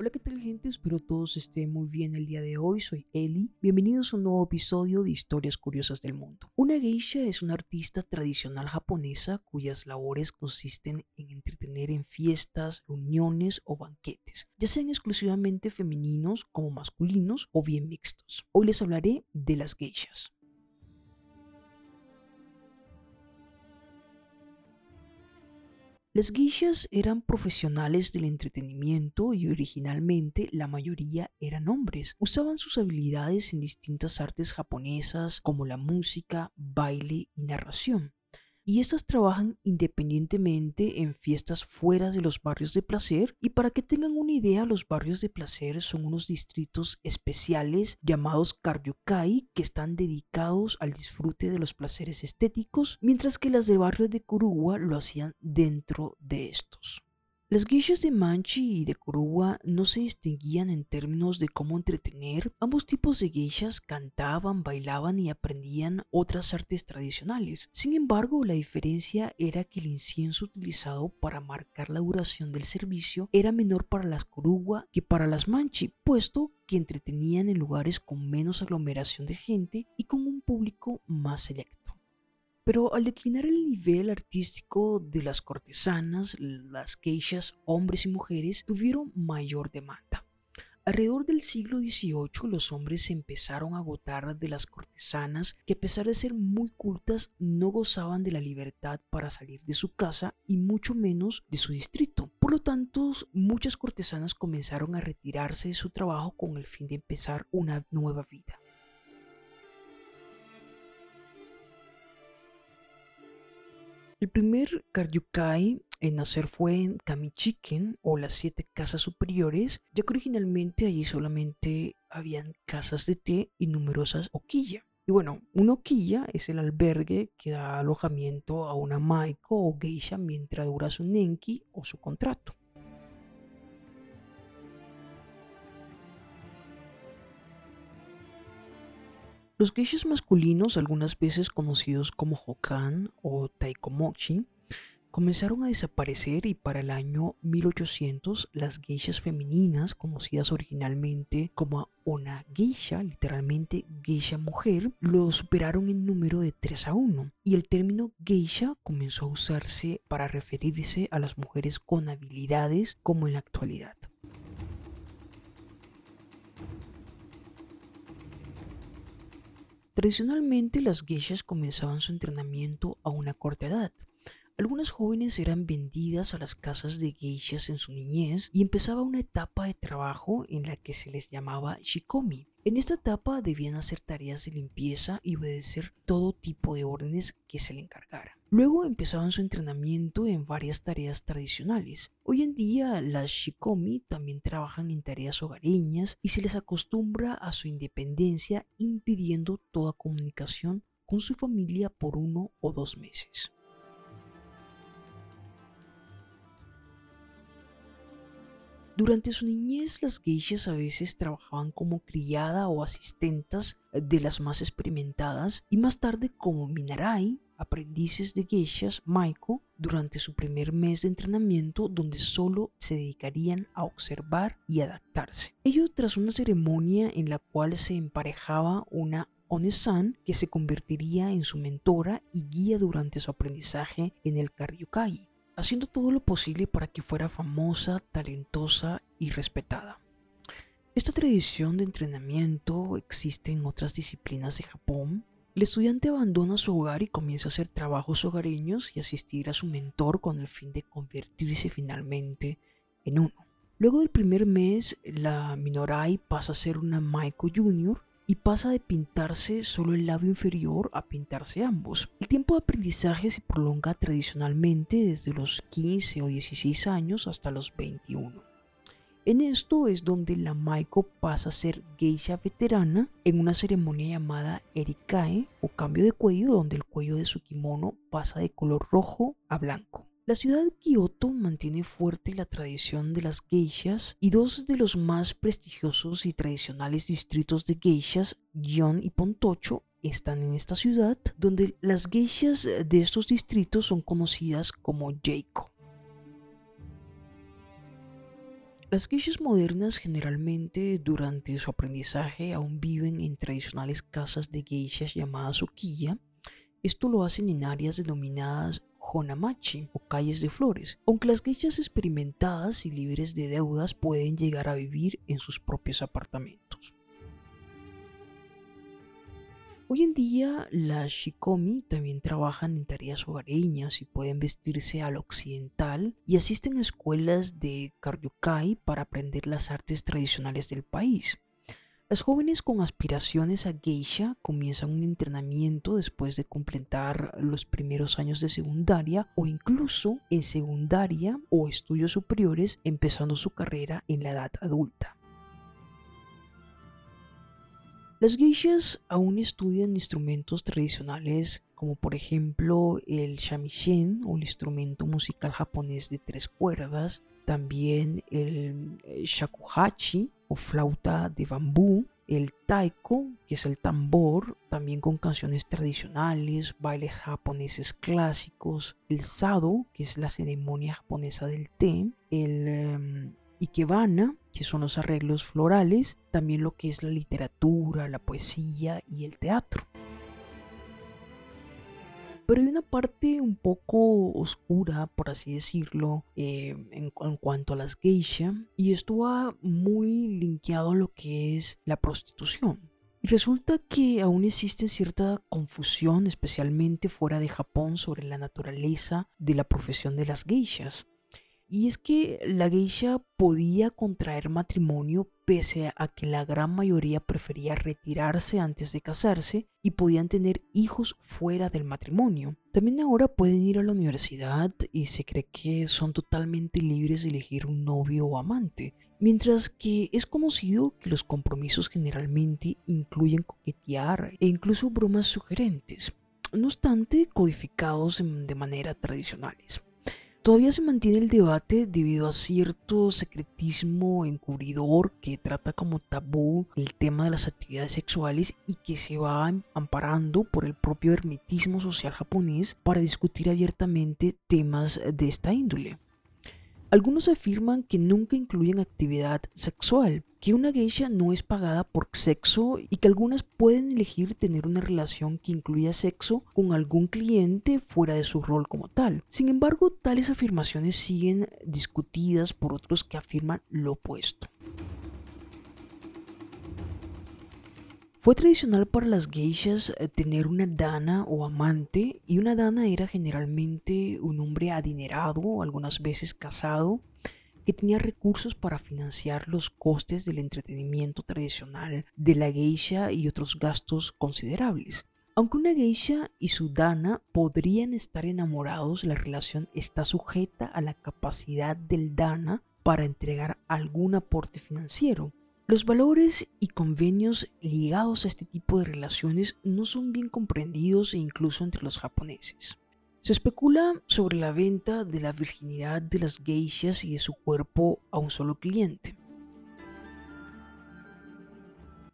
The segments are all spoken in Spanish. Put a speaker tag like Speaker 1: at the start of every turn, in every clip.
Speaker 1: Hola, ¿qué tal gente? Espero todos estén muy bien el día de hoy. Soy Eli. Bienvenidos a un nuevo episodio de Historias Curiosas del Mundo. Una geisha es una artista tradicional japonesa cuyas labores consisten en entretener en fiestas, reuniones o banquetes, ya sean exclusivamente femeninos como masculinos o bien mixtos. Hoy les hablaré de las geishas. Las geishas eran profesionales del entretenimiento y originalmente la mayoría eran hombres. Usaban sus habilidades en distintas artes japonesas como la música, baile y narración y estas trabajan independientemente en fiestas fuera de los barrios de placer y para que tengan una idea los barrios de placer son unos distritos especiales llamados karyukai que están dedicados al disfrute de los placeres estéticos mientras que las de barrio de Kuruwa lo hacían dentro de estos. Las geishas de Manchi y de Kuruwa no se distinguían en términos de cómo entretener. Ambos tipos de geishas cantaban, bailaban y aprendían otras artes tradicionales. Sin embargo, la diferencia era que el incienso utilizado para marcar la duración del servicio era menor para las Kuruwa que para las Manchi, puesto que entretenían en lugares con menos aglomeración de gente y con un público más selecto. Pero al declinar el nivel artístico de las cortesanas, las queixas, hombres y mujeres, tuvieron mayor demanda. Alrededor del siglo XVIII los hombres se empezaron a agotar de las cortesanas que a pesar de ser muy cultas no gozaban de la libertad para salir de su casa y mucho menos de su distrito. Por lo tanto, muchas cortesanas comenzaron a retirarse de su trabajo con el fin de empezar una nueva vida. El primer karyukai en nacer fue en Kamichiken o las siete casas superiores, ya que originalmente allí solamente habían casas de té y numerosas oquilla. Y bueno, una oquilla es el albergue que da alojamiento a una maiko o geisha mientras dura su nenki o su contrato. Los geishas masculinos, algunas veces conocidos como Hokan o Taikomochi, comenzaron a desaparecer y para el año 1800 las geishas femeninas, conocidas originalmente como una geisha, literalmente geisha mujer, lo superaron en número de 3 a 1 y el término geisha comenzó a usarse para referirse a las mujeres con habilidades como en la actualidad. Tradicionalmente las geishas comenzaban su entrenamiento a una corta edad. Algunas jóvenes eran vendidas a las casas de geishas en su niñez y empezaba una etapa de trabajo en la que se les llamaba shikomi. En esta etapa debían hacer tareas de limpieza y obedecer todo tipo de órdenes que se le encargaran. Luego empezaban su entrenamiento en varias tareas tradicionales. Hoy en día las shikomi también trabajan en tareas hogareñas y se les acostumbra a su independencia impidiendo toda comunicación con su familia por uno o dos meses. Durante su niñez, las geishas a veces trabajaban como criada o asistentas de las más experimentadas y más tarde como minarai, aprendices de geishas Maiko, durante su primer mes de entrenamiento donde solo se dedicarían a observar y adaptarse. Ello tras una ceremonia en la cual se emparejaba una Onesan que se convertiría en su mentora y guía durante su aprendizaje en el Karyukai haciendo todo lo posible para que fuera famosa, talentosa y respetada. Esta tradición de entrenamiento existe en otras disciplinas de Japón. El estudiante abandona su hogar y comienza a hacer trabajos hogareños y asistir a su mentor con el fin de convertirse finalmente en uno. Luego del primer mes, la Minorai pasa a ser una Maiko Junior y pasa de pintarse solo el labio inferior a pintarse ambos. El tiempo de aprendizaje se prolonga tradicionalmente desde los 15 o 16 años hasta los 21. En esto es donde la Maiko pasa a ser geisha veterana en una ceremonia llamada erikae o cambio de cuello donde el cuello de su kimono pasa de color rojo a blanco. La ciudad de Kioto mantiene fuerte la tradición de las geishas y dos de los más prestigiosos y tradicionales distritos de geishas, Gion y Pontocho, están en esta ciudad, donde las geishas de estos distritos son conocidas como Jeiko. Las geishas modernas generalmente durante su aprendizaje aún viven en tradicionales casas de geishas llamadas ukiya. Esto lo hacen en áreas denominadas honamachi o calles de flores, aunque las geishas experimentadas y libres de deudas pueden llegar a vivir en sus propios apartamentos. Hoy en día las shikomi también trabajan en tareas hogareñas y pueden vestirse al occidental y asisten a escuelas de karyukai para aprender las artes tradicionales del país. Las jóvenes con aspiraciones a geisha comienzan un entrenamiento después de completar los primeros años de secundaria o incluso en secundaria o estudios superiores empezando su carrera en la edad adulta. Las geishas aún estudian instrumentos tradicionales como por ejemplo el shamisen o el instrumento musical japonés de tres cuerdas, también el eh, shakuhachi o flauta de bambú, el taiko, que es el tambor, también con canciones tradicionales, bailes japoneses clásicos, el sado, que es la ceremonia japonesa del té, el em, ikebana, que son los arreglos florales, también lo que es la literatura, la poesía y el teatro. Pero hay una parte un poco oscura, por así decirlo, eh, en, cuanto a las geisha, y esto va muy linkeado a lo que es la prostitución. Y resulta que aún existe cierta confusión, especialmente fuera de Japón, sobre la naturaleza de la profesión de las geishas. Y es que la geisha podía contraer matrimonio pese a que la gran mayoría prefería retirarse antes de casarse y podían tener hijos fuera del matrimonio. También ahora pueden ir a la universidad y se cree que son totalmente libres de elegir un novio o amante, mientras que es conocido que los compromisos generalmente incluyen coquetear e incluso bromas sugerentes, no obstante codificados de manera tradicionales. Todavía se mantiene el debate debido a cierto secretismo encubridor que trata como tabú el tema de las actividades sexuales y que se va amparando por el propio hermetismo social japonés para discutir abiertamente temas de esta índole. Algunos afirman que nunca incluyen actividad sexual, que una geisha no es pagada por sexo y que algunas pueden elegir tener una relación que incluya sexo con algún cliente fuera de su rol como tal. Sin embargo, tales afirmaciones siguen discutidas por otros que afirman lo opuesto. Fue tradicional para las geishas eh, tener una dana o amante y una dana era generalmente un hombre adinerado, algunas veces casado, que tenía recursos para financiar los costes del entretenimiento tradicional de la geisha y otros gastos considerables. Aunque una geisha y su dana podrían estar enamorados, la relación está sujeta a la capacidad del dana para entregar algún aporte financiero. Los valores y convenios ligados a este tipo de relaciones no son bien comprendidos e incluso entre los japoneses. Se especula sobre la venta de la virginidad de las geishas y de su cuerpo a un solo cliente.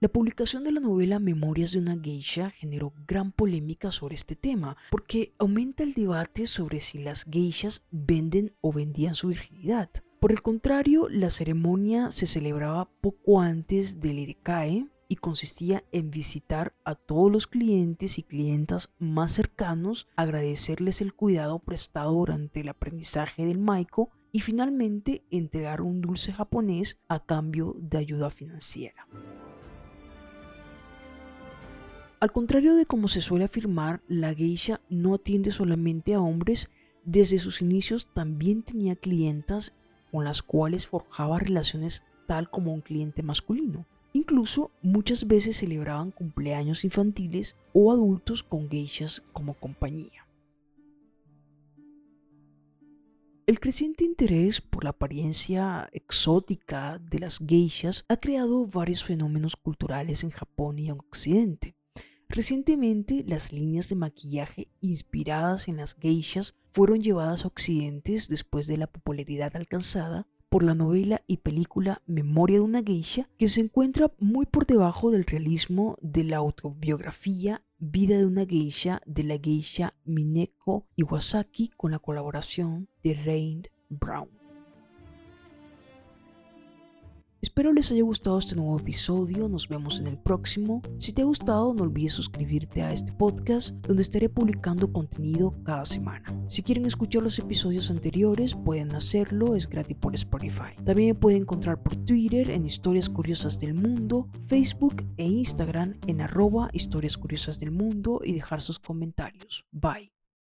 Speaker 1: La publicación de la novela Memorias de una geisha generó gran polémica sobre este tema, porque aumenta el debate sobre si las geishas venden o vendían su virginidad. Por el contrario, la ceremonia se celebraba poco antes del Irekae y consistía en visitar a todos los clientes y clientas más cercanos, agradecerles el cuidado prestado durante el aprendizaje del Maiko y finalmente entregar un dulce japonés a cambio de ayuda financiera. Al contrario de como se suele afirmar, la geisha no atiende solamente a hombres, desde sus inicios también tenía clientas con las cuales forjaba relaciones tal como un cliente masculino. Incluso muchas veces celebraban cumpleaños infantiles o adultos con geishas como compañía. El creciente interés por la apariencia exótica de las geishas ha creado varios fenómenos culturales en Japón y en Occidente. Recientemente, las líneas de maquillaje inspiradas en las geishas fueron llevadas a Occidentes después de la popularidad alcanzada por la novela y película Memoria de una geisha, que se encuentra muy por debajo del realismo de la autobiografía Vida de una geisha de la geisha Mineko Iwasaki con la colaboración de Rain Brown. Espero les haya gustado este nuevo episodio, nos vemos en el próximo. Si te ha gustado, no olvides suscribirte a este podcast donde estaré publicando contenido cada semana. Si quieren escuchar los episodios anteriores, pueden hacerlo, es gratis por Spotify. También me pueden encontrar por Twitter en Historias Curiosas del Mundo, Facebook e Instagram en arroba Historias Curiosas del Mundo y dejar sus comentarios. Bye.